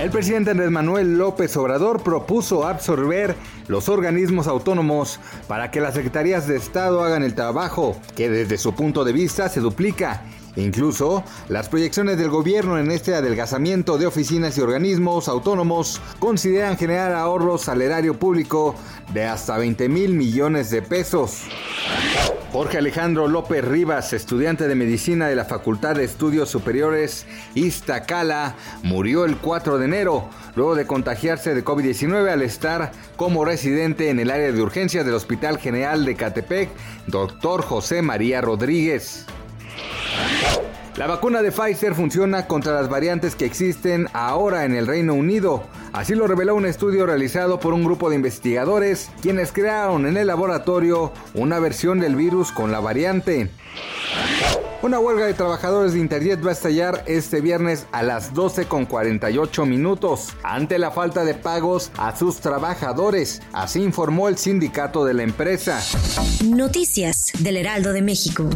El presidente Andrés Manuel López Obrador propuso absorber los organismos autónomos para que las secretarías de Estado hagan el trabajo que desde su punto de vista se duplica. Incluso las proyecciones del gobierno en este adelgazamiento de oficinas y organismos autónomos consideran generar ahorros al erario público de hasta 20 mil millones de pesos. Jorge Alejandro López Rivas, estudiante de medicina de la Facultad de Estudios Superiores Iztacala, murió el 4 de enero luego de contagiarse de COVID-19 al estar como residente en el área de urgencias del Hospital General de Catepec, doctor José María Rodríguez. La vacuna de Pfizer funciona contra las variantes que existen ahora en el Reino Unido. Así lo reveló un estudio realizado por un grupo de investigadores, quienes crearon en el laboratorio una versión del virus con la variante. Una huelga de trabajadores de Interjet va a estallar este viernes a las 12.48 minutos ante la falta de pagos a sus trabajadores, así informó el sindicato de la empresa. Noticias del Heraldo de México.